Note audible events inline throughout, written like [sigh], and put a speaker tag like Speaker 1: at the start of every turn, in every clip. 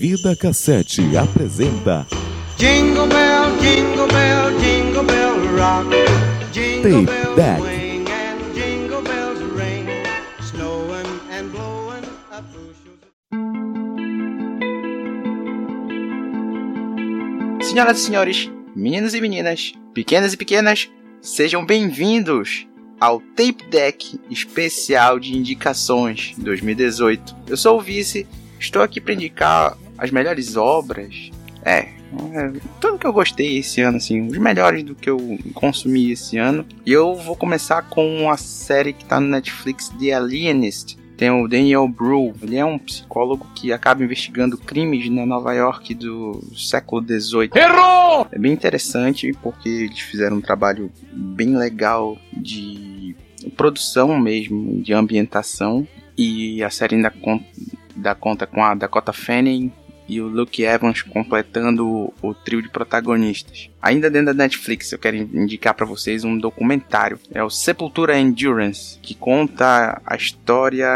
Speaker 1: Vida Cassete apresenta
Speaker 2: Jingle bell, jingle bell, jingle bell rock. Jingle
Speaker 1: Tape deck.
Speaker 2: ring and jingle bells ring. Snowing and blowing up bushels.
Speaker 3: Senhoras e senhores, meninos e meninas, pequenas e pequenas, sejam bem-vindos ao Tape Deck especial de indicações 2018. Eu sou o Vice, estou aqui para indicar as melhores obras. É, é, tudo que eu gostei esse ano, assim, os melhores do que eu consumi esse ano. E eu vou começar com a série que está no Netflix, The Alienist. Tem o Daniel Brew, ele é um psicólogo que acaba investigando crimes na Nova York do século XVIII. Errou! É bem interessante porque eles fizeram um trabalho bem legal de produção mesmo, de ambientação. E a série ainda con- dá conta com a Dakota Fanning e o Luke Evans completando o, o trio de protagonistas. Ainda dentro da Netflix, eu quero indicar para vocês um documentário. É o Sepultura Endurance, que conta a história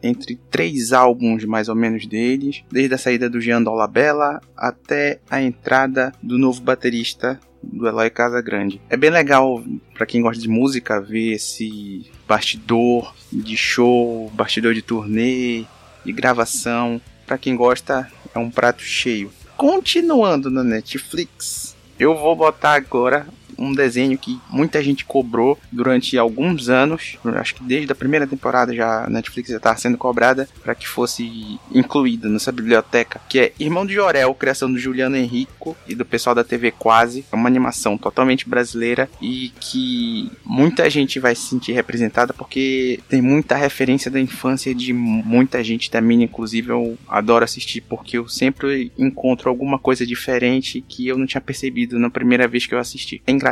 Speaker 3: entre três álbuns mais ou menos deles, desde a saída do Jean Dolabella até a entrada do novo baterista do Eloy Casagrande. É bem legal para quem gosta de música ver esse bastidor de show, bastidor de turnê, de gravação. Para quem gosta, é um prato cheio. Continuando na Netflix, eu vou botar agora um desenho que muita gente cobrou durante alguns anos. Acho que desde a primeira temporada já a Netflix já estava sendo cobrada para que fosse incluída nessa biblioteca, que é Irmão de Jorel, criação do Juliano Henrico e do pessoal da TV Quase. É uma animação totalmente brasileira e que muita gente vai se sentir representada porque tem muita referência da infância de muita gente da minha, inclusive eu adoro assistir porque eu sempre encontro alguma coisa diferente que eu não tinha percebido na primeira vez que eu assisti. É engraçado,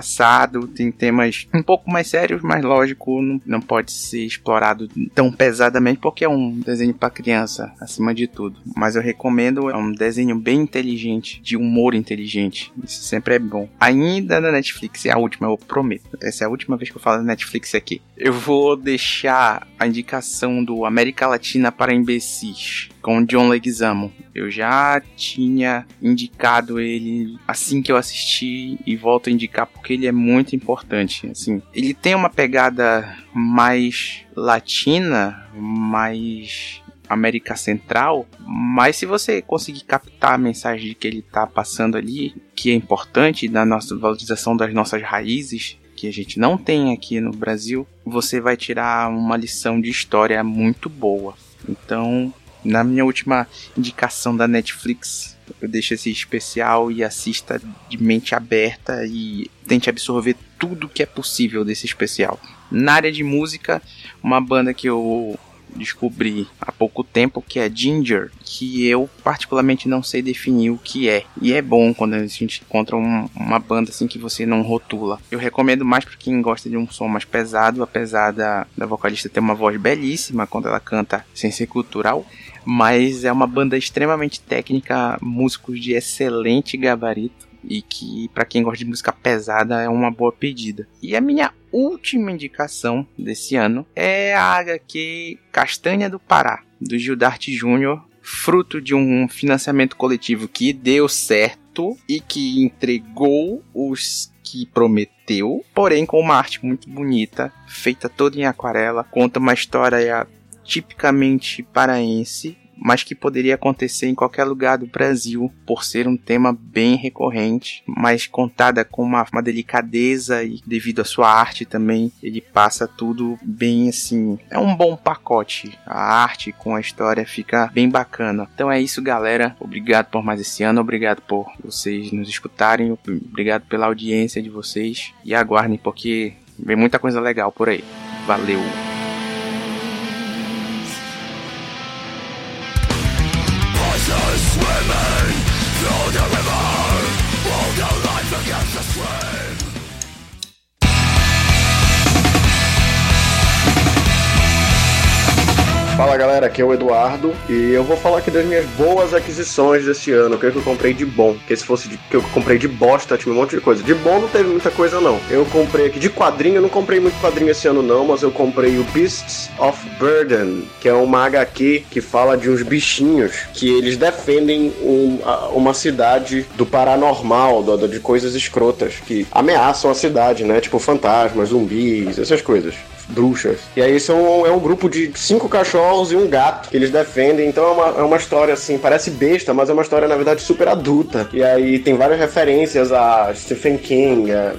Speaker 3: tem temas um pouco mais sérios, mas lógico, não, não pode ser explorado tão pesadamente porque é um desenho para criança, acima de tudo. Mas eu recomendo, é um desenho bem inteligente, de humor inteligente. Isso sempre é bom. Ainda na Netflix, é a última, eu prometo. Essa é a última vez que eu falo da Netflix aqui. Eu vou deixar a indicação do América Latina para imbecis com John Leguizamo. Eu já tinha indicado ele assim que eu assisti e volto a indicar porque ele é muito importante. Assim, ele tem uma pegada mais latina, mais América Central, mas se você conseguir captar a mensagem que ele está passando ali, que é importante na nossa valorização das nossas raízes, que a gente não tem aqui no Brasil, você vai tirar uma lição de história muito boa. Então, na minha última indicação da Netflix, eu deixo esse especial e assista de mente aberta e tente absorver tudo que é possível desse especial. Na área de música, uma banda que eu descobri há pouco tempo que é Ginger, que eu particularmente não sei definir o que é. E é bom quando a gente encontra um- uma banda assim que você não rotula. Eu recomendo mais para quem gosta de um som mais pesado, apesar da, da vocalista ter uma voz belíssima quando ela canta sem ser cultural. Mas é uma banda extremamente técnica, músicos de excelente gabarito e que para quem gosta de música pesada é uma boa pedida. E a minha última indicação desse ano é a HQ Castanha do Pará, do Gildarte Júnior, fruto de um financiamento coletivo que deu certo e que entregou os que prometeu, porém com uma arte muito bonita, feita toda em aquarela, conta uma história tipicamente paraense mas que poderia acontecer em qualquer lugar do Brasil, por ser um tema bem recorrente, mas contada com uma, uma delicadeza e devido à sua arte também, ele passa tudo bem assim. É um bom pacote. A arte com a história fica bem bacana. Então é isso, galera. Obrigado por mais esse ano, obrigado por vocês nos escutarem, obrigado pela audiência de vocês e aguardem porque vem muita coisa legal por aí. Valeu!
Speaker 4: Fala galera, aqui é o Eduardo e eu vou falar aqui das minhas boas aquisições desse ano, o que, é que eu comprei de bom. Porque se fosse de, que eu comprei de bosta, tinha um monte de coisa. De bom não teve muita coisa não. Eu comprei aqui de quadrinho, eu não comprei muito quadrinho esse ano não, mas eu comprei o Beasts of Burden, que é uma HQ que fala de uns bichinhos que eles defendem um, uma cidade do paranormal, do, de coisas escrotas que ameaçam a cidade, né? Tipo fantasmas, zumbis, essas coisas bruxas. E aí são, é um grupo de cinco cachorros e um gato que eles defendem. Então é uma, é uma história assim, parece besta, mas é uma história na verdade super adulta. E aí tem várias referências a Stephen King, a,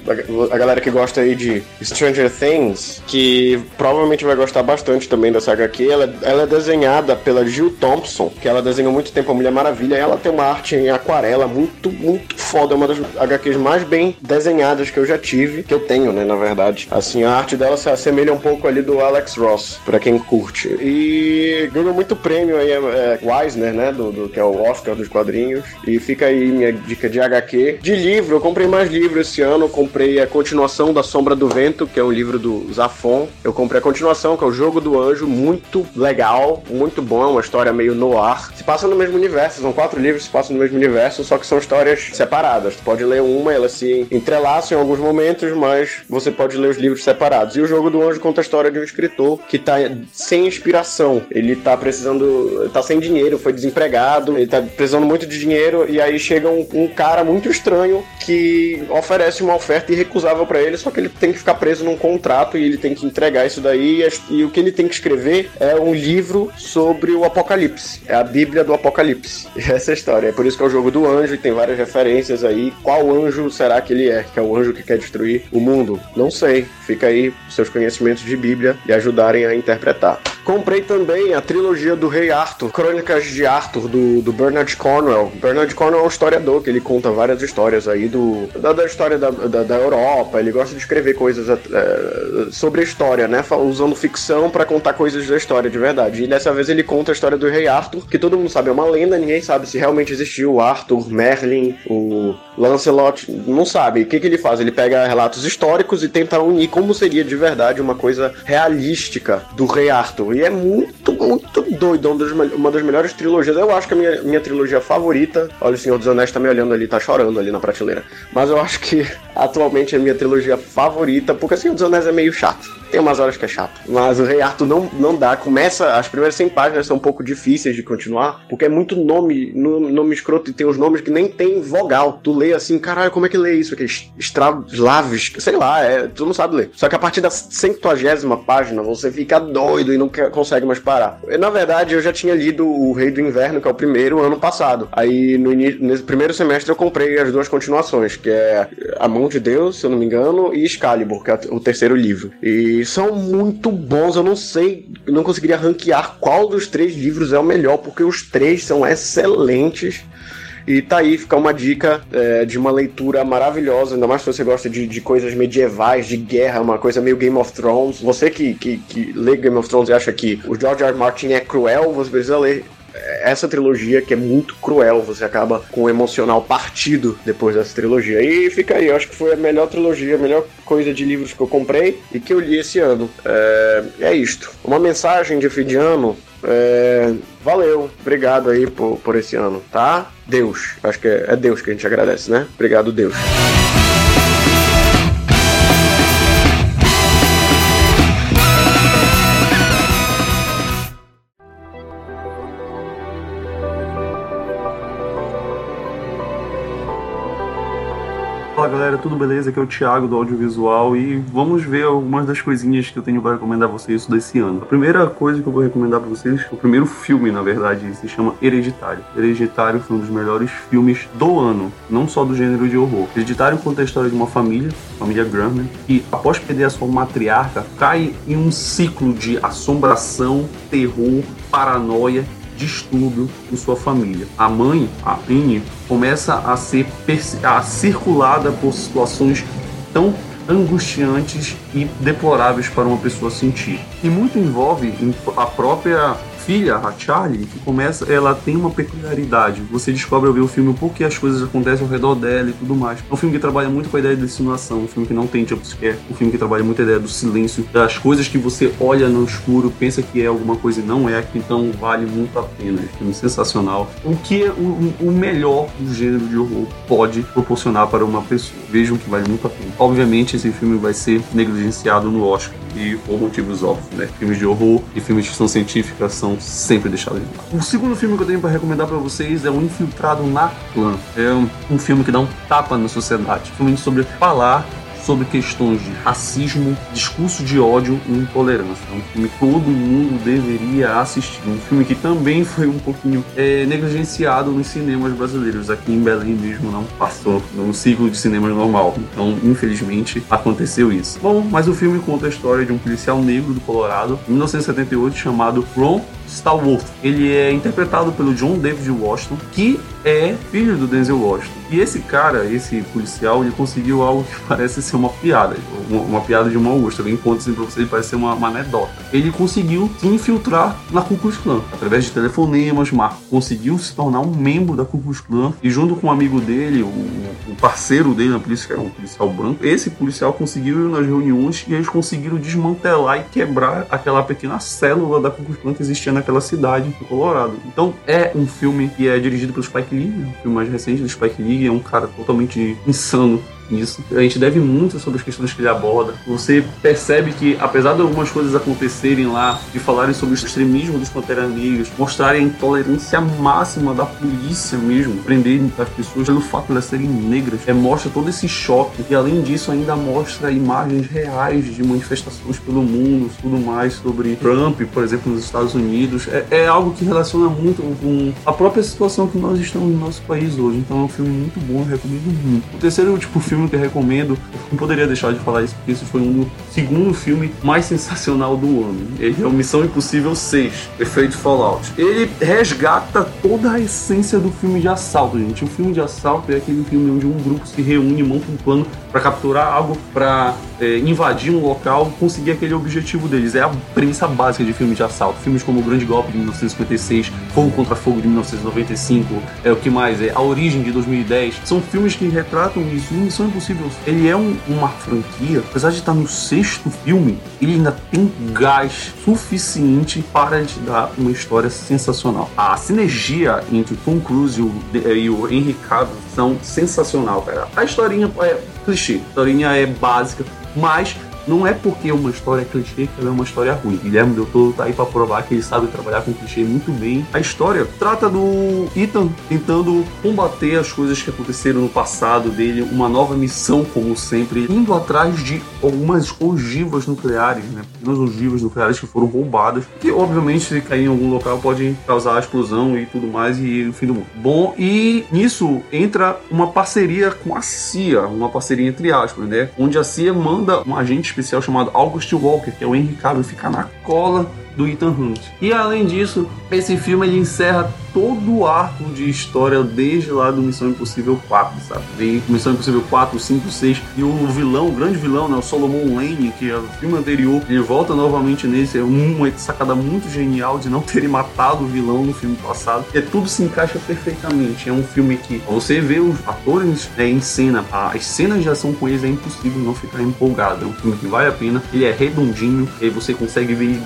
Speaker 4: a galera que gosta aí de Stranger Things, que provavelmente vai gostar bastante também dessa HQ. Ela, ela é desenhada pela Jill Thompson, que ela desenhou muito tempo a Mulher Maravilha. Ela tem uma arte em aquarela muito, muito foda. É uma das HQs mais bem desenhadas que eu já tive, que eu tenho, né, na verdade. Assim, a arte dela se assemelha um pouco ali do Alex Ross, pra quem curte. E ganhou muito prêmio aí, é, é, né? Do, do, que é o Oscar dos quadrinhos. E fica aí minha dica de HQ. De livro, eu comprei mais livros esse ano. Eu comprei a continuação da Sombra do Vento, que é um livro do Zafon. Eu comprei a continuação, que é o Jogo do Anjo, muito legal, muito bom. É uma história meio noir. Se passa no mesmo universo, são quatro livros que se passam no mesmo universo, só que são histórias separadas. Tu pode ler uma, elas se entrelaçam em alguns momentos, mas você pode ler os livros separados. E o Jogo do Anjo conta a história de um escritor que tá sem inspiração. Ele tá precisando. tá sem dinheiro, foi desempregado, ele tá precisando muito de dinheiro, e aí chega um, um cara muito estranho que oferece uma oferta irrecusável para ele, só que ele tem que ficar preso num contrato e ele tem que entregar isso daí. E, o que ele tem que escrever é um livro sobre o Apocalipse. É a Bíblia do Apocalipse. [laughs] Essa é a história. É por isso que é o jogo do anjo e tem várias referências aí. Qual anjo será que ele é? Que é o anjo que quer destruir o mundo? Não sei. Fica aí seus conhecimentos de Bíblia e ajudarem a interpretar. Comprei também a trilogia do Rei Arthur, Crônicas de Arthur, do, do Bernard Cornwell. Bernard Cornwell é um historiador que ele conta várias histórias aí do, da, da história da, da, da, Europa. Ele gosta de escrever coisas é, sobre a história, né? Usando ficção para contar coisas da história de verdade. E dessa vez ele conta a história do Rei Arthur, que todo mundo sabe é uma lenda, ninguém sabe se realmente existiu o Arthur, Merlin, o Lancelot, não sabe. O que, que ele faz? Ele pega relatos históricos e tenta unir como seria de verdade uma coisa realística do Rei Arthur. E é muito, muito doido. Uma das melhores trilogias. Eu acho que a minha, minha trilogia favorita. Olha, o Senhor dos Anéis tá me olhando ali, tá chorando ali na prateleira. Mas eu acho que [laughs] atualmente é a minha trilogia favorita, porque o Senhor dos Anéis é meio chato. Tem umas horas que é chato. Mas o Rei Arthur não, não dá. Começa. As primeiras 100 páginas são um pouco difíceis de continuar, porque é muito nome, nome escroto e tem uns nomes que nem tem vogal. Tu lê assim, caralho, como é que lê isso? Aqueles eslaves, sei lá, é, tu não sabe ler. Só que a partir da centuagésima página você fica doido e não quer, consegue mais parar. Na verdade, eu já tinha lido O Rei do Inverno, que é o primeiro, ano passado. Aí, no início, nesse primeiro semestre, eu comprei as duas continuações, que é A Mão de Deus, se eu não me engano, e Excalibur, que é o terceiro livro. E são muito bons. Eu não sei, não conseguiria ranquear qual dos três livros é o melhor, porque os três são excelentes. E tá aí, fica uma dica é, de uma leitura maravilhosa, ainda mais se você gosta de, de coisas medievais, de guerra, uma coisa meio Game of Thrones. Você que, que, que lê Game of Thrones e acha que o George R. R. Martin é cruel, você precisa ler essa trilogia que é muito cruel, você acaba com o emocional partido depois dessa trilogia. E fica aí, eu acho que foi a melhor trilogia, a melhor coisa de livros que eu comprei e que eu li esse ano. É, é isto. Uma mensagem de fim de ano. É, valeu, obrigado aí por, por esse ano, tá? Deus, acho que é, é Deus que a gente agradece, né? Obrigado, Deus.
Speaker 5: Galera, tudo beleza? Aqui é o Thiago do Audiovisual e vamos ver algumas das coisinhas que eu tenho para recomendar a vocês desse ano. A primeira coisa que eu vou recomendar para vocês, o primeiro filme, na verdade, se chama Hereditário. Hereditário foi um dos melhores filmes do ano, não só do gênero de horror. Hereditário conta a história de uma família, família Graham, que após perder a sua matriarca, cai em um ciclo de assombração, terror, paranoia distúrbio em sua família. A mãe, a Anne, começa a ser a circulada por situações tão angustiantes e deploráveis para uma pessoa sentir. E muito envolve a própria filha, a Charlie, que começa, ela tem uma peculiaridade. Você descobre ao ver o filme por que as coisas acontecem ao redor dela e tudo mais. É um filme que trabalha muito com a ideia de insinuação, um filme que não tem jumpscare, um filme que trabalha muito a ideia do silêncio, das coisas que você olha no escuro, pensa que é alguma coisa e não é, então vale muito a pena. É um filme sensacional. O que é o, o melhor do gênero de horror pode proporcionar para uma pessoa. Vejam que vale muito a pena. Obviamente, esse filme vai ser negligenciado no Oscar e por motivos óbvios, né? Filmes de horror e filmes de ficção científica são sempre deixados de lado. O segundo filme que eu tenho para recomendar para vocês é O Infiltrado na Clã. É um, um filme que dá um tapa na sociedade, filme sobre falar sobre questões de racismo, discurso de ódio e intolerância. É um filme que todo mundo deveria assistir. Um filme que também foi um pouquinho é, negligenciado nos cinemas brasileiros. Aqui em Belém mesmo não passou no ciclo de cinema normal. Então, infelizmente, aconteceu isso. Bom, mas o filme conta a história de um policial negro do Colorado, em 1978, chamado Ron Stallworth. Ele é interpretado pelo John David Washington, que é filho do Denzel Washington. E esse cara, esse policial, ele conseguiu algo que [laughs] parece ser uma piada, uma, uma piada de mau gosto. Alguém conta assim pra você, parece ser uma, uma anedota. Ele conseguiu se infiltrar na Ku Klux Klan, através de telefonemas, Marco conseguiu se tornar um membro da Ku Klux Klan e junto com um amigo dele, o, o parceiro dele na polícia, que era um policial branco, esse policial conseguiu ir nas reuniões e eles conseguiram desmantelar e quebrar aquela pequena célula da Ku Klux Klan que existia naquela cidade do Colorado. Então é um filme que é dirigido pelo Spike Lee, né? o filme mais recente do Spike Lee, é um cara totalmente insano nisso. A gente deve muito sobre as questões que ele aborda. Você percebe que, apesar de algumas coisas acontecerem lá, de falarem sobre o extremismo dos Pantera Negras, mostrarem a intolerância máxima da polícia mesmo, prenderem as pessoas pelo fato de elas serem negras, é, mostra todo esse choque. E além disso, ainda mostra imagens reais de manifestações pelo mundo, tudo mais sobre Trump, por exemplo, nos Estados Unidos. É, é algo que relaciona muito com a própria situação que nós estamos no nosso país hoje. Então é um filme muito bom, eu recomendo muito. O terceiro tipo filme que eu recomendo, não poderia deixar de falar isso, porque esse foi um do segundo filme mais sensacional do ano. Ele é o Missão Impossível 6, Efeito Fallout. Ele resgata toda a essência do filme de assalto, gente. O filme de assalto é aquele filme onde um grupo se reúne, monta um plano para capturar algo, para é, invadir um local, conseguir aquele objetivo deles. É a premissa básica de filmes de assalto. Filmes como O Grande Golpe de 1956, Fogo contra Fogo de 1995, é o que mais? É A Origem de 2010. São filmes que retratam isso. Missão Impossível, ele é um, uma franquia, apesar de estar no sexto filme, ele ainda tem gás suficiente para te dar uma história sensacional. A sinergia entre Tom Cruise e o, e o Henry Cavill são sensacional, cara. A historinha é clichê, a historinha é básica, mas não é porque uma história é clichê que ela é uma história ruim. Guilherme Del Toro tá aí pra provar que ele sabe trabalhar com clichê muito bem. A história trata do Ethan tentando combater as coisas que aconteceram no passado dele, uma nova missão, como sempre, indo atrás de algumas ogivas nucleares, né? Pequenas ogivas nucleares que foram roubadas, que obviamente se cair em algum local pode causar explosão e tudo mais e o fim do mundo. Bom, e nisso entra uma parceria com a CIA, uma parceria entre aspas, né? Onde a CIA manda um agente especial chamado August Walker, que é o Henry Cavill, ficar na cola do Ethan Hunt. E além disso, esse filme ele encerra todo o arco de história desde lá do Missão Impossível 4, sabe? Vem Missão Impossível 4, 5, 6 e o vilão, o grande vilão, né, o Solomon Lane, que é o filme anterior, ele volta novamente nesse, é uma sacada muito genial de não terem matado o vilão no filme passado. E tudo se encaixa perfeitamente. É um filme que você vê os atores né, em cena, as cenas de ação com eles é impossível não ficar empolgado. É um filme que vale a pena, ele é redondinho, e você consegue ver ele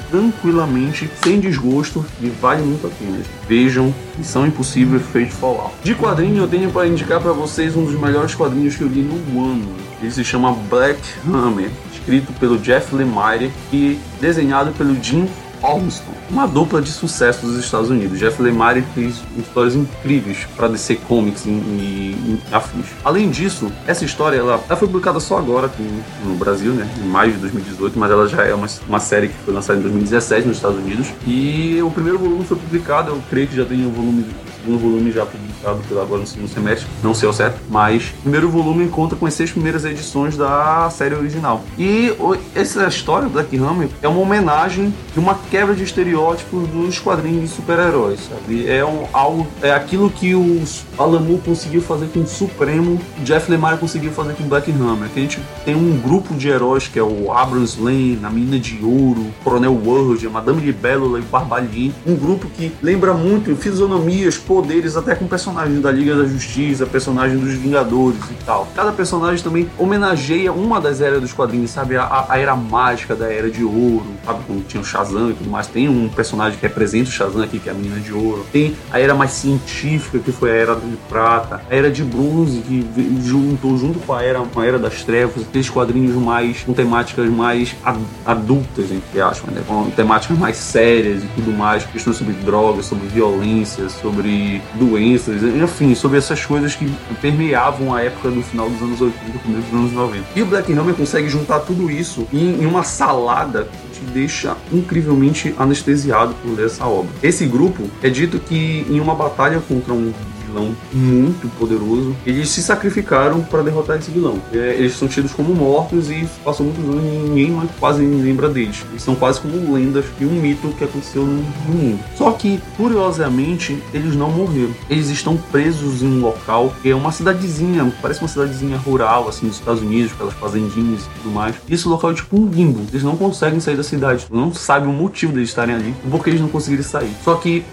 Speaker 5: tranquilamente, sem desgosto e vale muito a pena. Vejam Missão Impossível Fate Fallout. De quadrinho eu tenho para indicar para vocês um dos melhores quadrinhos que eu li no ano. Ele se chama Black Hammer, escrito pelo Jeff Lemire e desenhado pelo Jim Olmston, uma dupla de sucesso dos Estados Unidos. Jeff Lemire fez histórias incríveis para DC Comics e, afins. Além disso, essa história ela, ela foi publicada só agora aqui no Brasil, né, em maio de 2018, mas ela já é uma, uma série que foi lançada em 2017 nos Estados Unidos. E o primeiro volume foi publicado, eu creio que já tem o volume segundo volume já publicado pela agora no segundo semestre, não sei ao certo, mas o primeiro volume conta com as seis primeiras edições da série original. E essa história Black Hammer é uma homenagem de uma quebra de estereótipos dos quadrinhos de super-heróis, sabe? É um, algo, é aquilo que o Alan Moore conseguiu fazer com o Supremo, o Jeff Lemire conseguiu fazer com o Black Hammer. Que a gente tem um grupo de heróis que é o Abrams Lane, a Menina de Ouro, Coronel Word, a Madame Libélula e o Barbalhin. Um grupo que lembra muito fisionomias, poderes, até com personagens da Liga da Justiça, personagens dos Vingadores e tal. Cada personagem também homenageia uma das eras dos quadrinhos, sabe? A, a era mágica da Era de Ouro, sabe? Quando tinha o Shazam e tudo mais. Tem um personagem que representa o Shazam aqui, que é a Menina de Ouro. Tem a era mais científica, que foi a Era de Prata. A Era de Bronze, que juntou junto com a Era, com a era das Trevas. Aqueles quadrinhos mais, com temáticas mais ad- adultas, entre aspas, né? Com temáticas mais sérias e tudo mais. Questões sobre drogas, sobre violência, sobre doenças, enfim, sobre essas coisas que permeavam a época do final dos anos 80 começo dos anos 90. E o Black Hammer consegue juntar tudo isso em, uma salada que te deixa incrivelmente anestesiado por essa obra. Esse grupo é dito que em uma batalha contra um vilão muito poderoso, eles se sacrificaram para derrotar esse vilão. É, eles são tidos como mortos e passou muitos anos e ninguém mais quase lembra deles. Eles são quase como lendas e um mito que aconteceu no, mundo. Só que, curiosamente, eles não morreram. Eles estão presos em um local que é uma cidadezinha, parece uma cidadezinha rural, assim, dos Estados Unidos, aquelas fazendinhas e tudo mais. E esse local é tipo um limbo. Eles não conseguem sair da cidade. Não sabe o motivo deles estarem ali, porque eles não conseguiram sair. Só que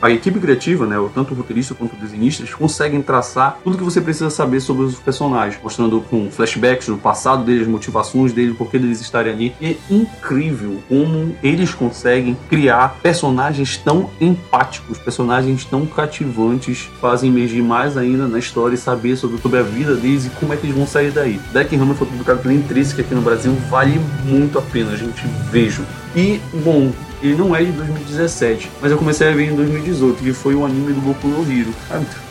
Speaker 5: a equipe criativa, né, tanto o roteirista quanto o desenhista, eles conseguem traçar tudo que você precisa saber sobre os personagens, mostrando com flashbacks do passado deles, motivações deles, porquê deles estarem ali. E é incrível como eles conseguem criar personagens tão empáticos, personagens tão cativantes, fazem emergir mais ainda na história e saber sobre, sobre a vida deles e como é que eles vão sair daí. Deck Hammer foi publicado pela Intrínseca aqui no Brasil, vale muito a pena, gente veja. E, bom, ele não é de 2017, mas eu comecei a ver em 2018, que foi o anime do Boku no Hero,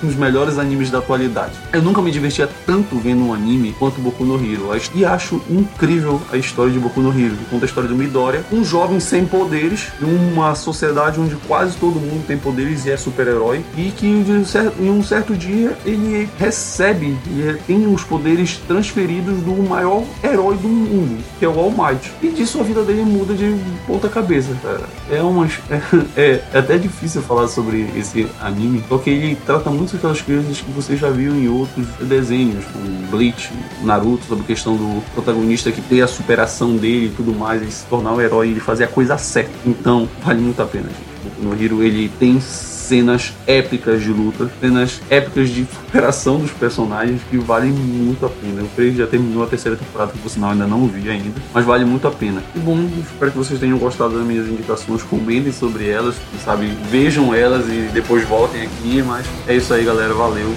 Speaker 5: um dos melhores animes da atualidade. Eu nunca me divertia tanto vendo um anime quanto Boku no Hero, e acho incrível a história de Boku no Hero, que conta a história do Midoriya, um jovem sem poderes, de uma sociedade onde quase todo mundo tem poderes e é super-herói, e que de um cer- em um certo dia ele recebe e tem os poderes transferidos do maior herói do mundo, que é o All Might. E disso a vida dele muda de ponta cabeça, cara. É uma [laughs] é, é até difícil falar sobre esse anime, porque ele trata muito aquelas coisas que você já viu em outros desenhos, como Bleach, Naruto, sobre a questão do protagonista que ter a superação dele e tudo mais, e se tornar um herói e fazer a coisa certa. Então, vale muito a pena, gente. No Hero, ele tem cenas épicas de luta, cenas épicas de superação dos personagens que valem muito a pena. O Frei já terminou a terceira temporada, que por sinal ainda não vi ainda, mas vale muito a pena. E bom, espero que vocês tenham gostado das minhas indicações, comentem sobre elas, sabe vejam elas e depois voltem aqui, mas é isso aí galera, valeu.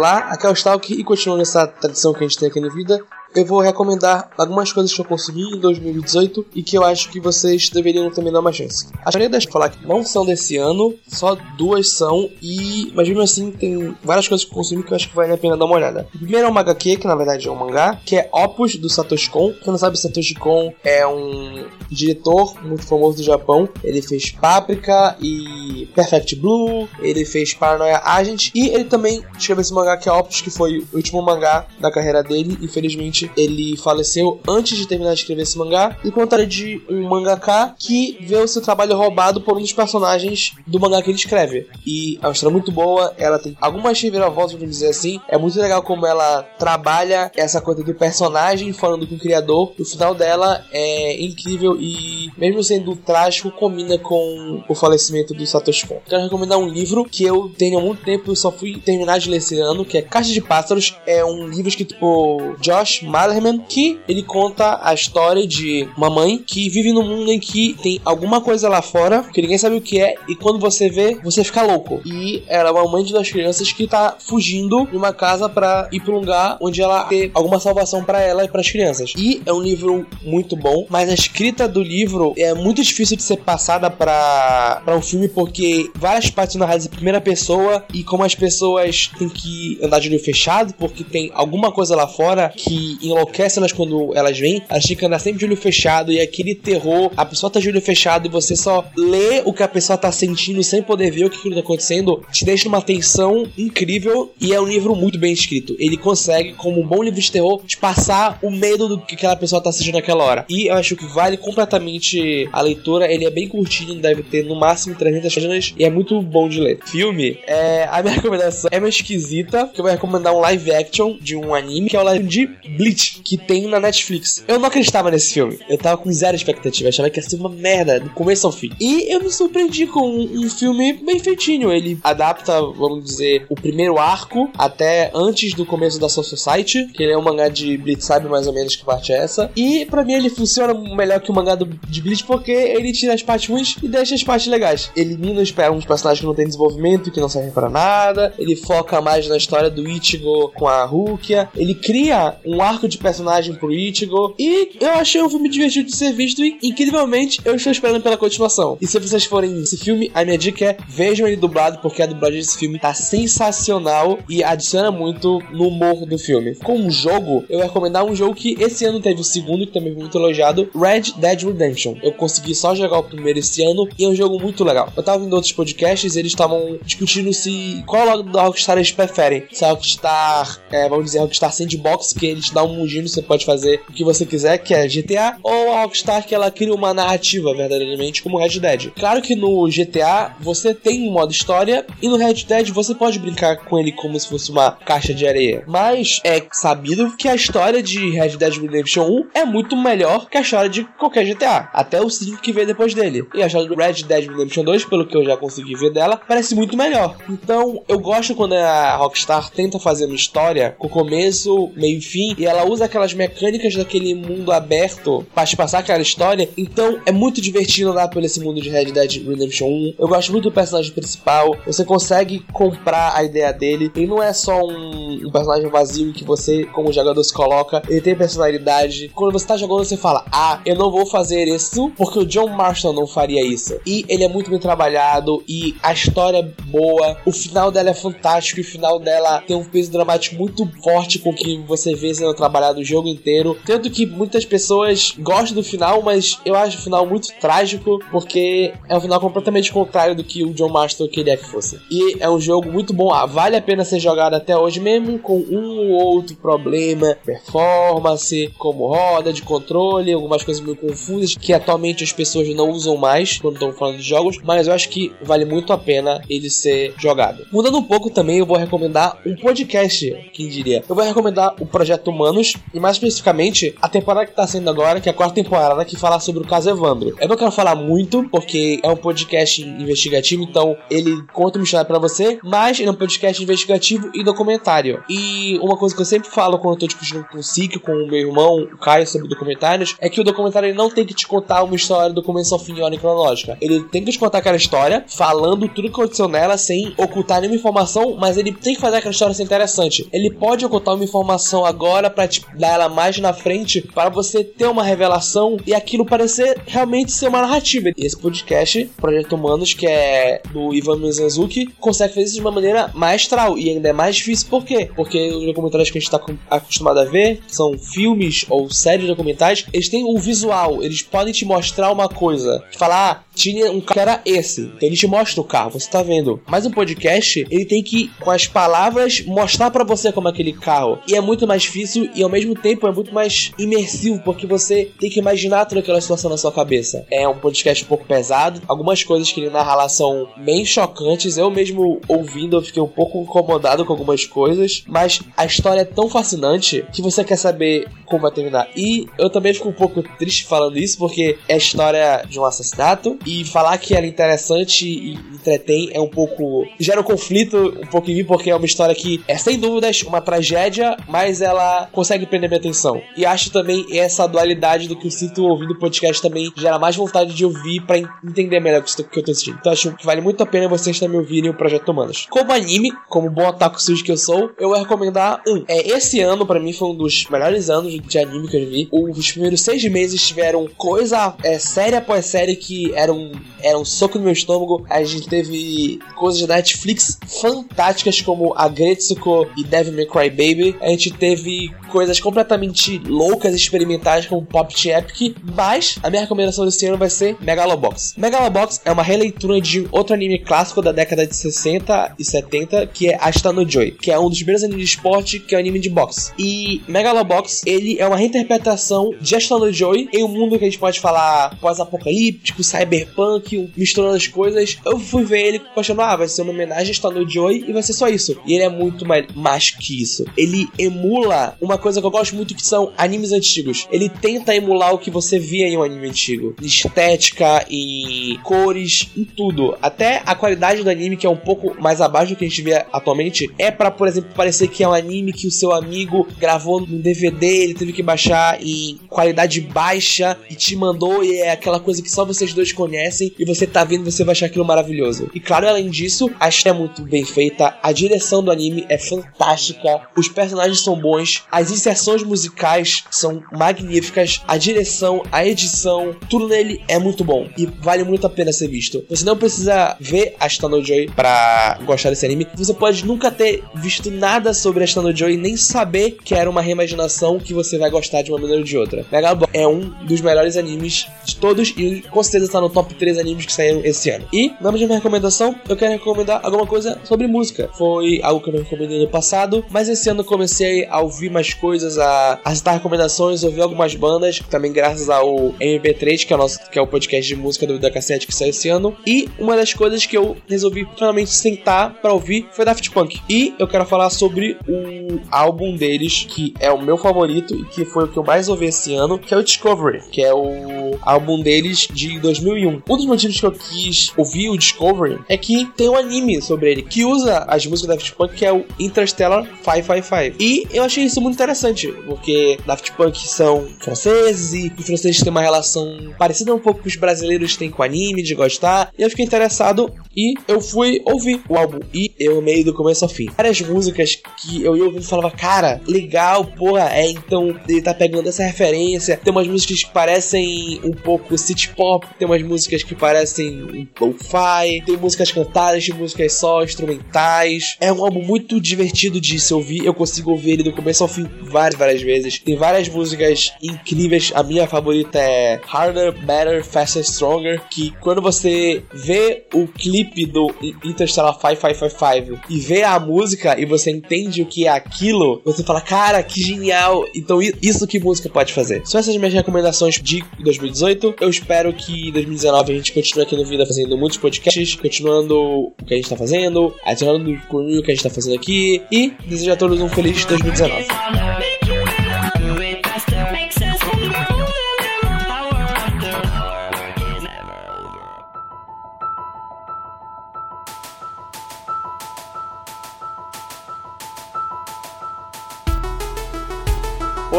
Speaker 6: Olá, aqui é o Stalk e continuando essa tradição que a gente tem aqui na vida, eu vou recomendar algumas coisas que eu consegui em 2018 e que eu acho que vocês deveriam também dar uma chance. A maioria das falar que não são desse ano, só duas são, e mas mesmo assim tem várias coisas que eu consumi que eu acho que vale a pena dar uma olhada. O primeiro é um HQ, que na verdade é um mangá, que é Opus do Satoshi Kon. Quem não sabe, Satoshi Kon é um diretor muito famoso do Japão. Ele fez Paprika e Perfect Blue, ele fez Paranoia Agent e ele também escreveu esse mangá que é Opus, que foi o último mangá da carreira dele. Infelizmente, ele faleceu antes de terminar de escrever esse mangá. E conta de um mangaka que vê o seu trabalho roubado por um dos personagens do mangá que ele escreve. E é uma história muito boa, ela tem algumas reviravoltas, vamos dizer assim. É muito legal como ela trabalha essa coisa do personagem falando com o criador. O final dela é incrível e, mesmo sendo trágico, combina com o falecimento do Satoshi Kon. Quero recomendar um livro que eu tenho há muito tempo e só fui terminar de ler esse ano, que é Caixa de Pássaros. É um livro escrito por Josh Malerman, que ele conta a história de uma mãe que vive num mundo em que tem alguma coisa lá fora que ninguém sabe o que é e quando você vê, você fica louco. E ela é uma mãe de duas crianças que tá fugindo de uma casa para ir pra um lugar onde ela tem alguma salvação para ela e para as crianças. E é um livro muito bom, mas a escrita do livro é muito difícil de ser passada para um filme porque várias partes narradas em primeira pessoa e como as pessoas têm que andar de olho fechado porque tem alguma coisa lá fora que enlouquece elas quando elas vêm, elas que andar sempre de olho fechado e aquele terror, a pessoa tá de olho fechado e você só lê o que a pessoa tá sentindo sem poder ver o que, tá acontecendo, te deixa numa tensão incrível e é um livro muito bem escrito. Ele consegue, como um bom livro de terror, te passar o medo do que aquela pessoa tá sentindo naquela hora. E eu acho que vale completamente a leitura. Ele é bem curtinho, deve ter no máximo 300 páginas e é muito bom de ler. Filme, é, a minha [laughs] recomendação é meio esquisita, que eu vou recomendar um live action de um anime, que é o live de Bleach, que tem na Netflix. Eu não acreditava nesse filme. Eu tava com zero expectativa, achava que ia ser uma merda do começo ao fim. E eu me surpreendi com um, filme bem feitinho. Ele adapta, vamos dizer, o primeiro arco até antes do começo da Soul Society, que ele é um mangá de Bleach, sabe mais ou menos que parte é essa. E para mim ele funciona melhor que o mangá de Bleach porque ele tira as partes ruins e deixa as partes legais. Elimina os, uns personagens que não tem desenvolvimento, que não servem para nada. Ele foca mais na história do Ichigo com a Rukia. Ele cria um arco de personagem pro Ichigo. E eu achei um filme divertido de ser visto e, incrivelmente, eu estou esperando pela continuação. E se vocês forem nesse filme, a minha dica é vejam ele dublado, porque a dublagem desse filme tá sensacional e adiciona muito no humor do filme. Com um jogo, eu recomendar um jogo que esse ano teve o segundo, que também foi muito elogiado, Red Dead Redemption. Eu consegui só jogar o primeiro esse ano e é um jogo muito legal. Eu tava vendo outros podcasts eles estavam discutindo se qual logo da Rockstar eles preferem. Se a Rockstar, é, vamos dizer, Rockstar Sandbox, que eles dão mundinho, você pode fazer o que você quiser, que é GTA, ou a Rockstar que ela cria uma narrativa verdadeiramente como Red Dead. Claro que no GTA você tem um modo história e no Red Dead você pode brincar com ele como se fosse uma caixa de areia. Mas é sabido que a história de Red Dead Redemption 1 é muito melhor que a história de qualquer GTA, até o 5 que veio depois dele. E a história do Red Dead Redemption 2, pelo que eu já consegui ver dela, parece muito melhor. Então eu gosto quando a Rockstar tenta fazer uma história com começo, meio e fim, e ela usa aquelas mecânicas daquele mundo aberto para te passar aquela história. Então é muito divertido andar por esse mundo de Red Dead Redemption 1. Eu gosto muito do personagem principal. Você consegue comprar a ideia dele. Ele não é só um, um personagem vazio que você, como jogador, se coloca. Ele tem personalidade. Quando você tá jogando, você fala: Ah, eu não vou fazer isso porque o John Marston não faria isso. E ele é muito bem trabalhado. E a história é boa. O final dela é fantástico. E o final dela tem um peso dramático muito forte com que você vê sendo trabalhado o jogo inteiro. Tanto que muitas pessoas gostam do final, mas eu acho o final muito trágico porque é um final completamente contrário do que o John Marston queria que fosse. E é um jogo muito bom, ah, vale a pena ser jogado até hoje, mesmo com um ou outro problema, performance, como roda de controle, algumas coisas meio confusas que atualmente as pessoas não usam mais quando estão falando de jogos, mas eu acho que vale muito a pena ele ser jogado. Mudando um pouco também, eu vou recomendar um podcast, quem diria. Eu vou recomendar o Projeto Humanos e mais especificamente a temporada que tá sendo agora, que é a quarta temporada, que fala sobre o caso Evandro. Eu não quero falar muito, porque é um podcast investigativo, então ele conta uma história pra você, mas é um podcast investigativo e documentário. E uma coisa que eu sempre falo quando eu tô discutindo com o Sik, com o meu irmão, o Caio, sobre documentários, é que o documentário não tem que te contar uma história do começo ao fim em ordem cronológica. Ele tem que te contar aquela história, falando tudo que aconteceu nela, sem ocultar nenhuma informação, mas ele tem que fazer aquela história ser interessante. Ele pode ocultar uma informação agora para te dar ela mais na frente, para você ter uma revelação e aquilo parecer realmente ser uma narrativa. E esse podcast, Projeto Humanos, que é do Ivan Mizanzuki, consegue fazer isso de uma maneira maestral e ainda é mais difícil. Por quê? Porque os documentários que a gente está acostumado a ver, são filmes ou séries documentais, eles têm um visual, eles podem te mostrar uma coisa. Falar, ah, tinha um carro que era esse. Então ele te mostra o carro, você tá vendo. Mas um podcast, ele tem que, com as palavras, mostrar para você como é aquele carro. E é muito mais difícil e ao mesmo tempo é muito mais imersivo, porque você tem que imaginar toda aquela situação na sua cabeça. É um podcast um pouco pesado. Algumas coisas que ele narra lá são bem chocantes. Eu mesmo ouvindo, eu fiquei um pouco incomodado com algumas coisas. Mas a história é tão fascinante que você quer saber como vai terminar. E eu também fico um pouco triste falando isso, porque é a história de um assassinato. E falar que ela é interessante e entretém é um pouco. gera um conflito um pouco em mim, porque é uma história que é sem dúvidas uma tragédia, mas ela consegue prender minha atenção. E acho também essa dualidade do que eu sinto ouvindo o podcast também gera mais vontade de ouvir para entender melhor o que eu tô assistindo. Então acho que vale muito a pena vocês também ouvirem o Projeto Humanos. Como anime, como bom otaku sujo que eu sou, eu vou recomendar um. É, esse ano para mim foi um dos melhores anos de anime que eu vi. Os primeiros seis meses tiveram coisa é, série após série que era um, era um soco no meu estômago. A gente teve coisas da Netflix fantásticas como a Gretsuko e Devil May Cry Baby. A gente teve coisas completamente loucas experimentais como Pop Epic. Mas a minha recomendação desse ano vai ser Megalobox. Megalobox é uma releitura de outro anime clássico da década de 60 e 70 que é Ashita no Joy, que é um dos primeiros animes de esporte que é um anime de boxe. E Megalobox, ele é uma reinterpretação de Ashita no Joy em um mundo que a gente pode falar pós-apocalíptico, cyberpunk, misturando as coisas. Eu fui ver ele achando, ah, vai ser uma homenagem a Ashita no Joy e vai ser só isso. E ele é muito mais, mais que isso. Ele emula uma coisa que eu gosto muito que são animes antigos. Ele tenta emular o que você via em um anime antigo. Estética e cores, em tudo. Até a qualidade do anime, que é um pouco mais abaixo do que a gente vê atualmente, é para, por exemplo, parecer que é um anime que o seu amigo gravou no DVD, ele teve que baixar em qualidade baixa e te mandou, e é aquela coisa que só vocês dois conhecem, e você tá vendo, você vai achar aquilo maravilhoso. E claro, além disso, a história é muito bem feita, a direção do anime é fantástica, os personagens são bons, as inserções musicais são magníficas, a direção, a edição, tudo nele é muito bom e vale muito a pena ser visto. Você não precisa ver a Stano Joy para gostar desse anime. Você pode nunca ter visto nada sobre a Stano Joy nem saber que era uma reimaginação que você vai gostar de uma maneira ou de outra. É um dos melhores animes de todos e com certeza está no top 3 animes que saíram esse ano. E, na minha recomendação, eu quero recomendar alguma coisa sobre música. Foi algo que eu me recomendei no passado, mas esse ano comecei a ouvir mais coisas, a, a citar recomendações, ouvir algumas bandas, também graças ao MP3, que é o nosso que é o podcast de música do Vida Cassete que saiu esse ano. E uma das coisas que eu resolvi finalmente sentar para ouvir foi Daft Punk. E eu quero falar sobre o álbum deles, que é o meu favorito e que foi o que eu mais ouvi esse ano, que é o Discovery, que é o álbum deles de 2001. Um dos motivos que eu quis ouvir o Discovery é que tem um anime sobre ele que usa as músicas da Daft Punk, que é o Interstellar 555. E eu achei isso muito interessante, porque Daft Punk são franceses e os franceses têm uma relação parecida um pouco com os brasileiros têm com anime, de gostar. E eu fiquei interessado e eu fui ouvir o álbum. E eu amei do começo ao fim. Várias músicas que eu ia ouvindo e falava, cara, legal, porra, é, então ele tá pegando essa referência. Tem umas músicas que parecem um pouco city pop, tem umas músicas que parecem um lo-fi, tem músicas cantadas, tem músicas só instrumentais. É um álbum muito divertido de se ouvir. Eu consigo ouvir ele do começo ao fim várias, várias vezes. Tem várias músicas incríveis. A minha favorita é Harder, Better, Faster, Stronger. Que quando você vê o clipe do Interstellar 5555 e vê a música e você entende o que é aquilo, você fala, cara, que genial. Então, isso que música pode fazer. São essas minhas recomendações de 2018. Eu espero que em 2019 a gente continue aqui no Vida fazendo muitos podcasts, continuando o que a gente tá fazendo, adicionando o que a gente tá fazendo aqui e desejo a todos um feliz 2019.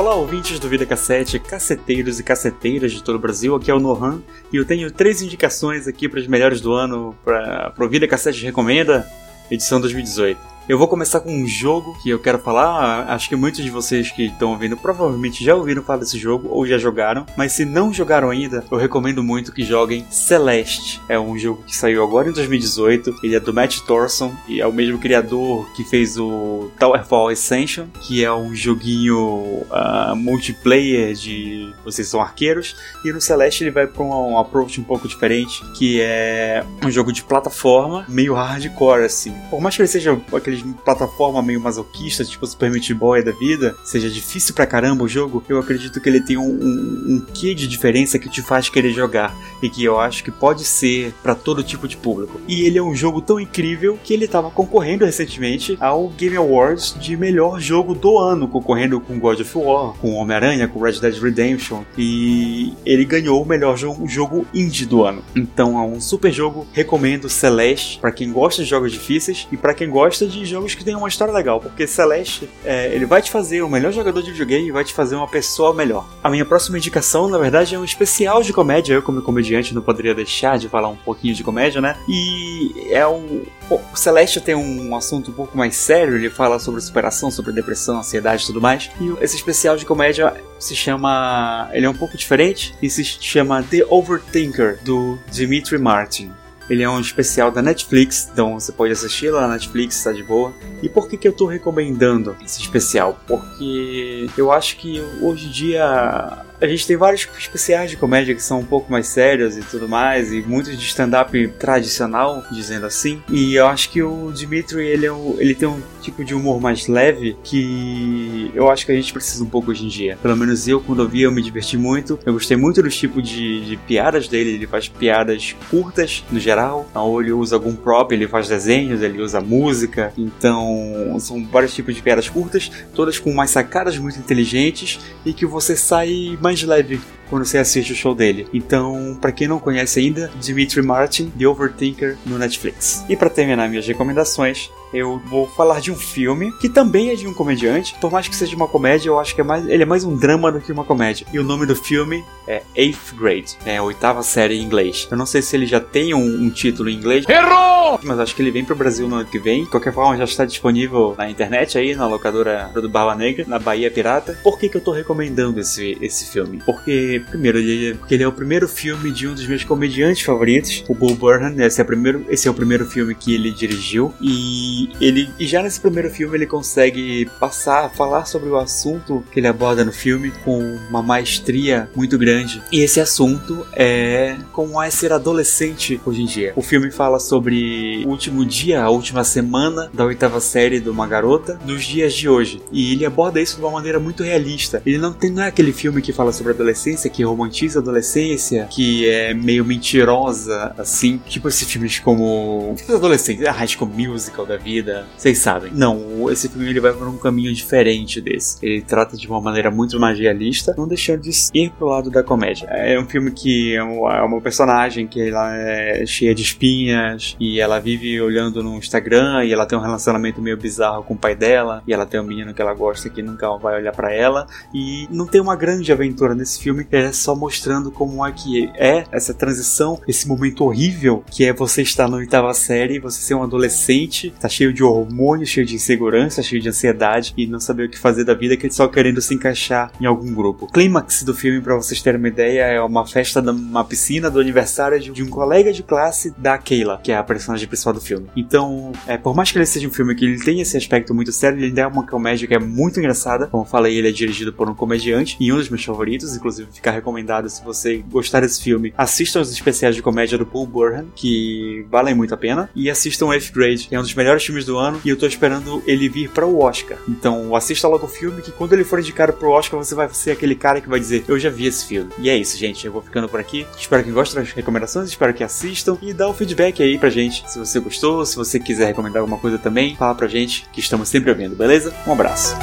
Speaker 7: Olá, ouvintes do Vida Cassete, caceteiros e caceteiras de todo o Brasil. Aqui é o Nohan e eu tenho três indicações aqui para as melhores do ano para o Vida Cassete Recomenda, edição 2018. Eu vou começar com um jogo que eu quero falar. Acho que muitos de vocês que estão ouvindo provavelmente já ouviram falar desse jogo ou já jogaram, mas se não jogaram ainda, eu recomendo muito que joguem Celeste. É um jogo que saiu agora em 2018. Ele é do Matt Thorson e é o mesmo criador que fez o Towerfall Ascension, que é um joguinho uh, multiplayer de vocês são arqueiros. E no Celeste ele vai para um approach um pouco diferente, que é um jogo de plataforma meio hardcore assim. Por mais que ele seja aquele aqueles plataforma meio masoquista, tipo Super Meat Boy da vida, seja difícil pra caramba o jogo, eu acredito que ele tem um, um, um quê de diferença que te faz querer jogar e que eu acho que pode ser para todo tipo de público. E ele é um jogo tão incrível que ele estava concorrendo recentemente ao Game Awards de melhor jogo do ano, concorrendo com God of War, com Homem-Aranha, com Red Dead Redemption e ele ganhou o melhor jogo, jogo indie do ano. Então é um super jogo, recomendo Celeste para quem gosta de jogos difíceis e para quem gosta de de jogos que tem uma história legal, porque Celeste, é, ele vai te fazer o melhor jogador de videogame e vai te fazer uma pessoa melhor. A minha próxima indicação, na verdade, é um especial de comédia. Eu, como comediante, não poderia deixar de falar um pouquinho de comédia, né? E é um. O Celeste tem um assunto um pouco mais sério, ele fala sobre superação, sobre depressão, ansiedade e tudo mais. E esse especial de comédia se chama. Ele é um pouco diferente e se chama The Overthinker, do Dimitri Martin. Ele é um especial da Netflix, então você pode assistir lá na Netflix, tá de boa. E por que, que eu tô recomendando esse especial? Porque eu acho que hoje em dia a gente tem vários especiais de comédia que são um pouco mais sérios e tudo mais, e muitos de stand-up tradicional, dizendo assim. E eu acho que o Dimitri, ele, é um, ele tem um tipo de humor mais leve que eu acho que a gente precisa um pouco hoje em dia. Pelo menos eu, quando eu vi, eu me diverti muito. Eu gostei muito do tipo de, de piadas dele. Ele faz piadas curtas, no geral. Ou ele usa algum prop, ele faz desenhos, ele usa música. Então, são vários tipos de piadas curtas, todas com umas sacadas muito inteligentes e que você sai mais mais leve quando você assiste o show dele. Então, para quem não conhece ainda, Dimitri Martin, The Overthinker no Netflix. E para terminar minhas recomendações, eu vou falar de um filme que também é de um comediante. Por mais que seja uma comédia, eu acho que é mais, ele é mais um drama do que uma comédia. E o nome do filme é Eighth Grade, é a oitava série em inglês. Eu não sei se ele já tem um, um título em inglês. Errou! Mas acho que ele vem pro Brasil no ano que vem. De qualquer forma, já está disponível na internet aí, na locadora do Bala Negra, na Bahia Pirata. Por que, que eu tô recomendando esse, esse filme? Porque, primeiro, ele, porque ele é o primeiro filme de um dos meus comediantes favoritos, o Bull Burnham. Esse é, o primeiro, esse é o primeiro filme que ele dirigiu. E ele e já nesse primeiro filme ele consegue passar, falar sobre o assunto que ele aborda no filme com uma maestria muito grande. E esse assunto é como é ser adolescente hoje em dia. O filme fala sobre o último dia, a última semana da oitava série de uma garota nos dias de hoje. E ele aborda isso de uma maneira muito realista. Ele não tem não é aquele filme que fala sobre adolescência, que romantiza a adolescência, que é meio mentirosa assim, tipo esses filmes como adolescente, a High School Musical da vida vocês sabem. Não, esse filme ele vai por um caminho diferente desse. Ele trata de uma maneira muito mais realista, não deixando de ir pro lado da comédia. É um filme que é uma, é uma personagem que ela é cheia de espinhas e ela vive olhando no Instagram e ela tem um relacionamento meio bizarro com o pai dela e ela tem um menino que ela gosta que nunca vai olhar para ela e não tem uma grande aventura nesse filme, é só mostrando como é que é essa transição, esse momento horrível que é você estar na oitava série, você ser um adolescente, tá cheio de hormônios, cheio de insegurança, cheio de ansiedade e não saber o que fazer da vida, que só querendo se encaixar em algum grupo. O clímax do filme, para vocês terem uma ideia, é uma festa numa piscina do aniversário de um colega de classe da Keila, que é a personagem principal do filme. Então, é, por mais que ele seja um filme que ele tenha esse aspecto muito sério, ele ainda é uma comédia que é muito engraçada. Como eu falei, ele é dirigido por um comediante e um dos meus favoritos, inclusive fica recomendado se você gostar desse filme, assistam os especiais de comédia do Paul Burhan, que valem muito a pena, e assistam Eighth Grade, que é um dos melhores filmes do ano e eu tô esperando ele vir para o Oscar. Então assista logo o filme que quando ele for indicado pro Oscar você vai ser aquele cara que vai dizer eu já vi esse filme. E é isso, gente. Eu vou ficando por aqui. Espero que gostem das recomendações, espero que assistam e dá o feedback aí pra gente. Se você gostou, se você quiser recomendar alguma coisa também, fala pra gente que estamos sempre ouvindo, beleza? Um abraço.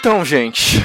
Speaker 8: Então, gente,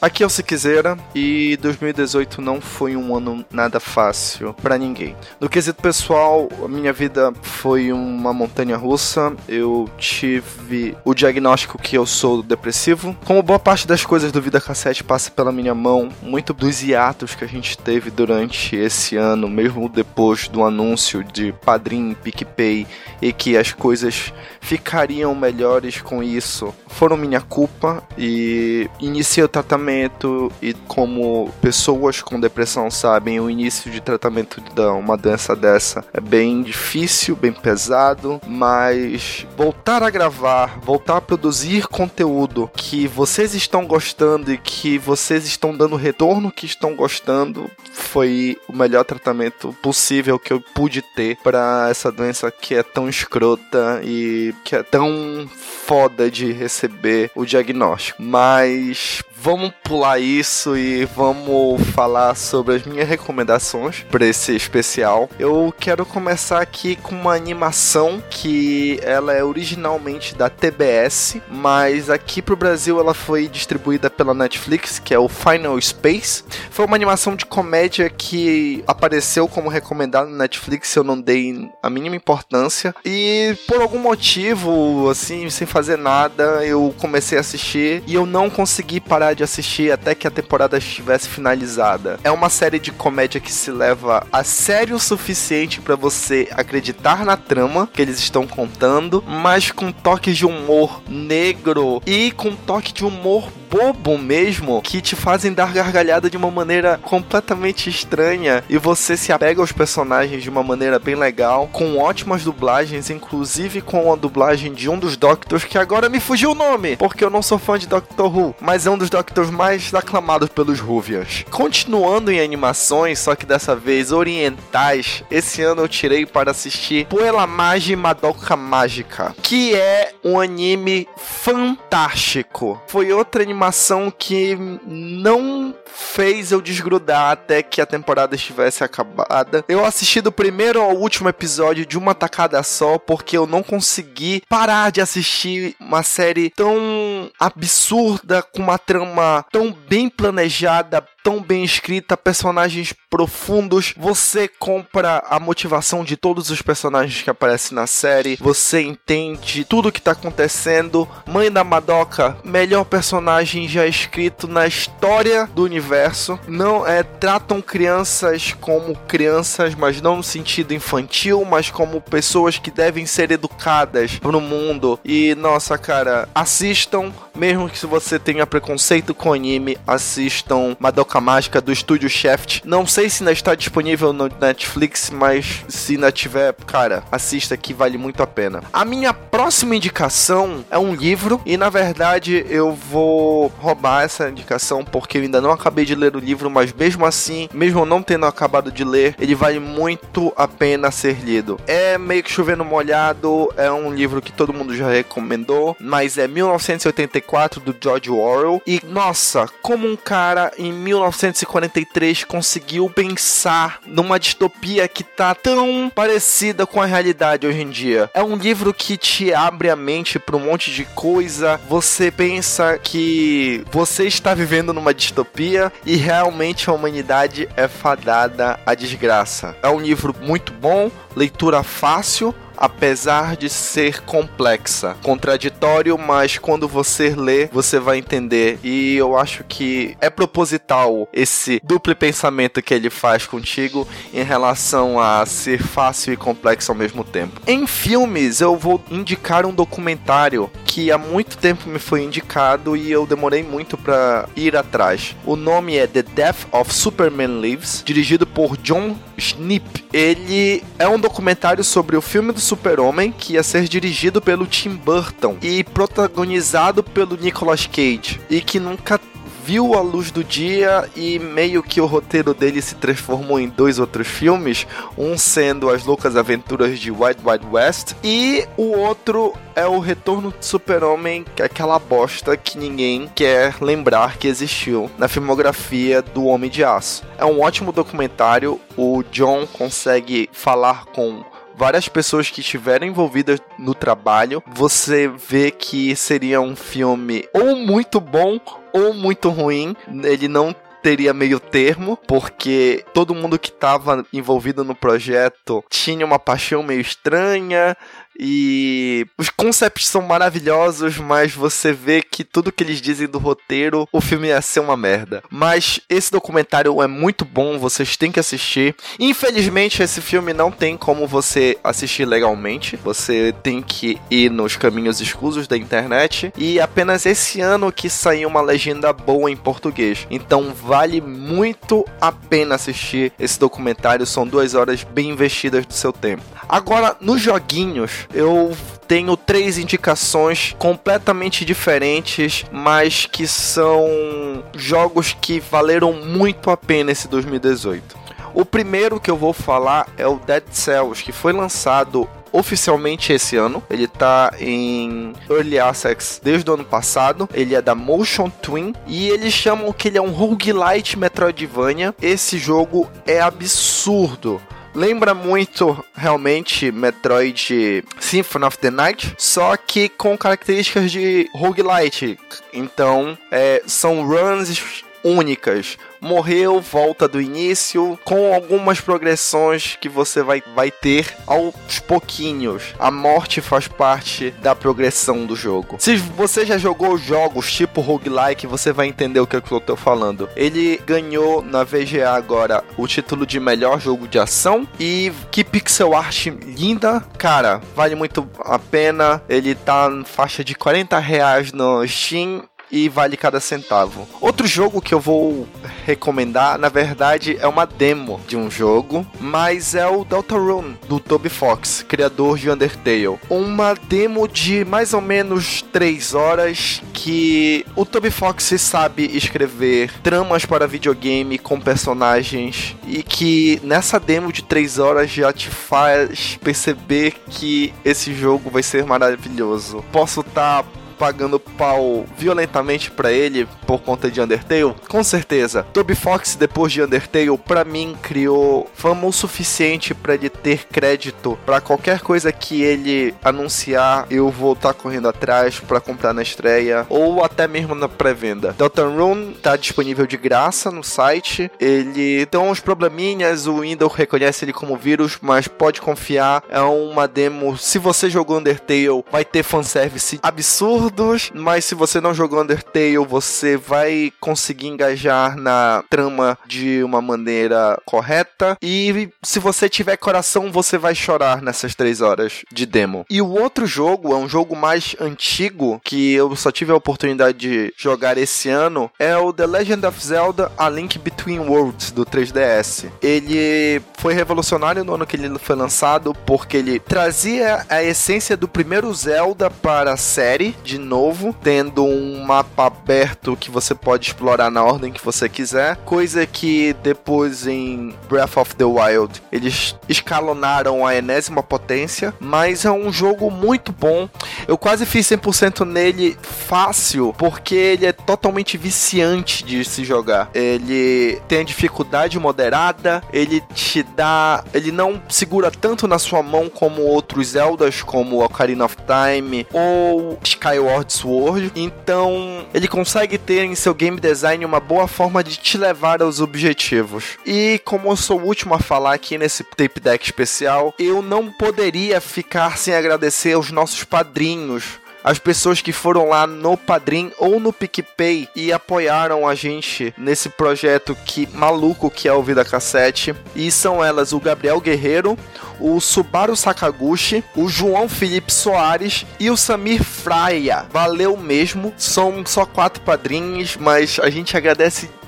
Speaker 8: Aqui é o Siquezeira e 2018 não foi um ano nada fácil para ninguém. No quesito pessoal, a minha vida foi uma montanha russa. Eu tive o diagnóstico que eu sou depressivo. Como boa parte das coisas do Vida Cassete passa pela minha mão, muito dos hiatos que a gente teve durante esse ano, mesmo depois do anúncio de Padrim, PicPay e que as coisas ficariam melhores com isso, foram minha culpa e iniciei o tratamento tratamento e como pessoas com depressão sabem, o início de tratamento de uma doença dessa é bem difícil, bem pesado, mas voltar a gravar, voltar a produzir conteúdo que vocês estão gostando e que vocês estão dando retorno que estão gostando foi o melhor tratamento possível que eu pude ter para essa doença que é tão escrota e que é tão foda de receber o diagnóstico. Mas vamos pular isso e vamos falar sobre as minhas recomendações para esse especial. Eu quero começar aqui com uma animação que ela é originalmente da TBS, mas aqui pro Brasil ela foi distribuída pela Netflix, que é o Final Space. Foi uma animação de comédia que apareceu como recomendado no Netflix, eu não dei a mínima importância e por algum motivo, assim, sem fazer nada, eu comecei a assistir e eu não consegui parar de assistir até que a temporada estivesse finalizada. É uma série de comédia que se leva a sério o suficiente para você acreditar na trama que eles estão contando, mas com toques de humor negro e com toque de humor bobo mesmo que te fazem dar gargalhada de uma maneira completamente estranha e você se apega aos personagens de uma maneira bem legal, com ótimas dublagens, inclusive com a dublagem de um dos Doctors que agora me fugiu o nome, porque eu não sou fã de Doctor Who, mas é um dos Doctors mais aclamados pelos Ruvians. Continuando em animações, só que dessa vez orientais, esse ano eu tirei para assistir Puella Magi Madoka Mágica, que é um anime fantástico. Foi outra animação que não fez eu desgrudar até que a temporada estivesse acabada. Eu assisti do primeiro ao último episódio de uma tacada só, porque eu não consegui parar de assistir uma série tão absurda, com uma trama tão bem planejada, tão bem escrita, personagens profundos. Você compra a motivação de todos os personagens que aparecem na série. Você entende tudo o que tá acontecendo. Mãe da Madoka, melhor personagem já escrito na história do universo. Não é tratam crianças como crianças, mas não no sentido infantil, mas como pessoas que devem ser educadas pro mundo. E nossa, cara, assistam, mesmo que se você tenha preconceito com anime, assistam Madoka Mágica do estúdio Shaft. Não sei se ainda está disponível no Netflix, mas se ainda tiver, cara, assista que vale muito a pena. A minha próxima indicação é um livro e na verdade eu vou roubar essa indicação porque eu ainda não acabei de ler o livro, mas mesmo assim, mesmo não tendo acabado de ler, ele vale muito a pena ser lido. É meio que chovendo molhado, é um livro que todo mundo já recomendou, mas é 1984 do George Orwell e nossa, como um cara em 1943 conseguiu pensar numa distopia que tá tão parecida com a realidade hoje em dia. É um livro que te abre a mente para um monte de coisa. Você pensa que você está vivendo numa distopia e realmente a humanidade é fadada à desgraça. É um livro muito bom, leitura fácil, apesar de ser complexa, contraditório, mas quando você lê, você vai entender. E eu acho que é proposital esse duplo pensamento que ele faz contigo em relação a ser fácil e complexo ao mesmo tempo. Em filmes, eu vou indicar um documentário que há muito tempo me foi indicado e eu demorei muito para ir atrás. O nome é The Death of Superman Lives, dirigido por John Schnipp. Ele é um documentário sobre o filme do Super-Homem que ia ser dirigido pelo Tim Burton e protagonizado pelo Nicolas Cage e que nunca viu a luz do dia e meio que o roteiro dele se transformou em dois outros filmes, um sendo As Loucas Aventuras de Wild Wild West e o outro é o Retorno do Super-Homem, que é aquela bosta que ninguém quer lembrar que existiu na filmografia do Homem de Aço. É um ótimo documentário, o John consegue falar com várias pessoas que estiveram envolvidas no trabalho, você vê que seria um filme ou muito bom ou muito ruim. Ele não teria meio termo, porque todo mundo que estava envolvido no projeto tinha uma paixão meio estranha, e os concepts são maravilhosos, mas você vê que tudo que eles dizem do roteiro, o filme ia ser uma merda. Mas esse documentário é muito bom, vocês têm que assistir. Infelizmente, esse filme não tem como você assistir legalmente. Você tem que ir nos caminhos escusos da internet. E apenas esse ano que saiu uma legenda boa em português. Então vale muito a pena assistir esse documentário. São duas horas bem investidas do seu tempo. Agora, nos joguinhos, eu tenho três indicações completamente diferentes, mas que são jogos que valeram muito a pena esse 2018. O primeiro que eu vou falar é o Dead Cells, que foi lançado oficialmente esse ano. Ele tá em Early Access desde o ano passado. Ele é da Motion Twin e eles chamam que ele é um roguelite Metroidvania. Esse jogo é absurdo. Lembra muito realmente Metroid Symphony of the Night, só que com características de roguelite. Então, é, são runs únicas. Morreu, volta do início, com algumas progressões que você vai, vai ter aos pouquinhos. A morte faz parte da progressão do jogo. Se você já jogou jogos tipo roguelike, você vai entender o que eu tô falando. Ele ganhou na VGA agora o título de melhor jogo de ação e que pixel art linda. Cara, vale muito a pena. Ele tá na faixa de 40 reais no Steam e vale cada centavo. Outro jogo que eu vou recomendar, na verdade, é uma demo de um jogo, mas é o Deltarune, do Toby Fox, criador de Undertale. Uma demo de mais ou menos 3 horas que o Toby Fox sabe escrever tramas para videogame com personagens e que nessa demo de 3 horas já te faz perceber que esse jogo vai ser maravilhoso. Posso estar tá pagando pau violentamente para ele por conta de Undertale? Com certeza. Toby Fox, depois de Undertale, para mim criou fama o suficiente para ele ter crédito para qualquer coisa que ele anunciar, eu vou estar tá correndo atrás para comprar na estreia ou até mesmo na pré-venda. Deltarune tá disponível de graça no site. Ele tem uns probleminhas, o Windows reconhece ele como vírus, mas pode confiar, é uma demo. Se você jogou Undertale, vai ter fanservice absurdo absurdos, mas se você não jogou Undertale, você vai conseguir engajar na trama de uma maneira correta. E se você tiver coração, você vai chorar nessas três horas de demo. E o outro jogo é um jogo mais antigo que eu só tive a oportunidade de jogar esse ano. É o The Legend of Zelda: A Link Between Worlds do 3DS. Ele foi revolucionário no ano que ele foi lançado porque ele trazia a essência do primeiro Zelda para a série de novo, tendo um mapa aberto que você pode explorar na ordem que você quiser, coisa que depois em Breath of the Wild eles escalonaram a enésima potência, mas é um jogo muito bom. Eu quase fiz 100% nele fácil, porque ele é totalmente viciante de se jogar. Ele tem a dificuldade moderada, ele te dá, ele não segura tanto na sua mão como outros Zeldas, como Ocarina of Time ou Skyward Sword. Então, ele consegue ter em seu game design uma boa forma de te levar aos objetivos. E como eu sou o último a falar aqui nesse tape deck especial, eu não poderia ficar sem agradecer aos nossos padrinhos as pessoas que foram lá no Padrim ou no PicPay e apoiaram a gente nesse projeto que maluco que é o Vida Cassete. E são elas o Gabriel Guerreiro, o Subaru Sakaguchi, o João Felipe Soares e o Samir Fraia. Valeu mesmo. São só quatro padrinhos, mas a gente agradece de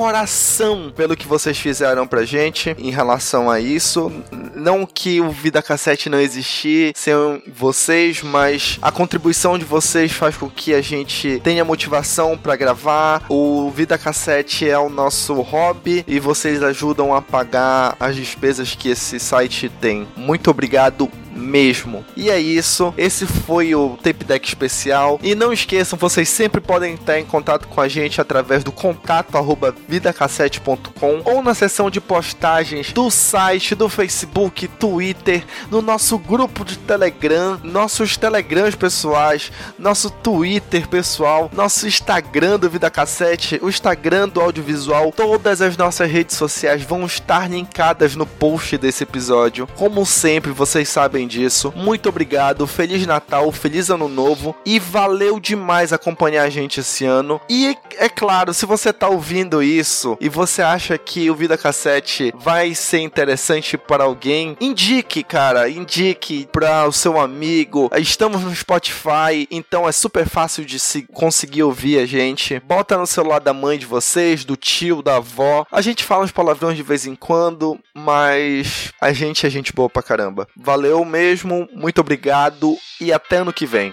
Speaker 8: coração pelo que vocês fizeram pra gente em relação a isso. Não que o Vida Cassete não existir sem vocês, mas a contribuição de vocês faz com que a gente tenha motivação para gravar. O Vida Cassete é o nosso hobby e vocês ajudam a pagar as despesas que esse site tem. Muito obrigado mesmo. E é isso. Esse foi o Tape Deck especial. E não esqueçam, vocês sempre podem estar em contato com a gente através do contato arroba vidacassete.com ou na seção de postagens do site, do Facebook, Twitter, no nosso grupo de Telegram, nossos Telegrams pessoais, nosso Twitter pessoal, nosso Instagram do Vida Cassete, o Instagram do audiovisual, todas as nossas redes sociais vão estar linkadas no post desse episódio. Como sempre, vocês sabem disso. Muito obrigado, Feliz Natal, Feliz Ano Novo e valeu demais acompanhar a gente esse ano. E é claro, se você tá ouvindo isso e você acha que o Vida Cassete vai ser interessante para alguém, indique, cara, indique para o seu amigo. Estamos no Spotify, então é super fácil de se conseguir ouvir a gente. Bota no celular da mãe de vocês, do tio, da avó. A gente fala uns palavrões de vez em quando, mas a gente é gente boa pra caramba. Valeu mesmo mesmo, muito obrigado e até ano que vem.